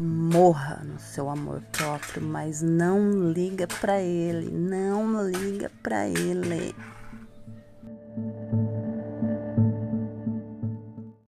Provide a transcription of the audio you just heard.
morra no seu amor próprio, mas não liga para ele, não liga para ele.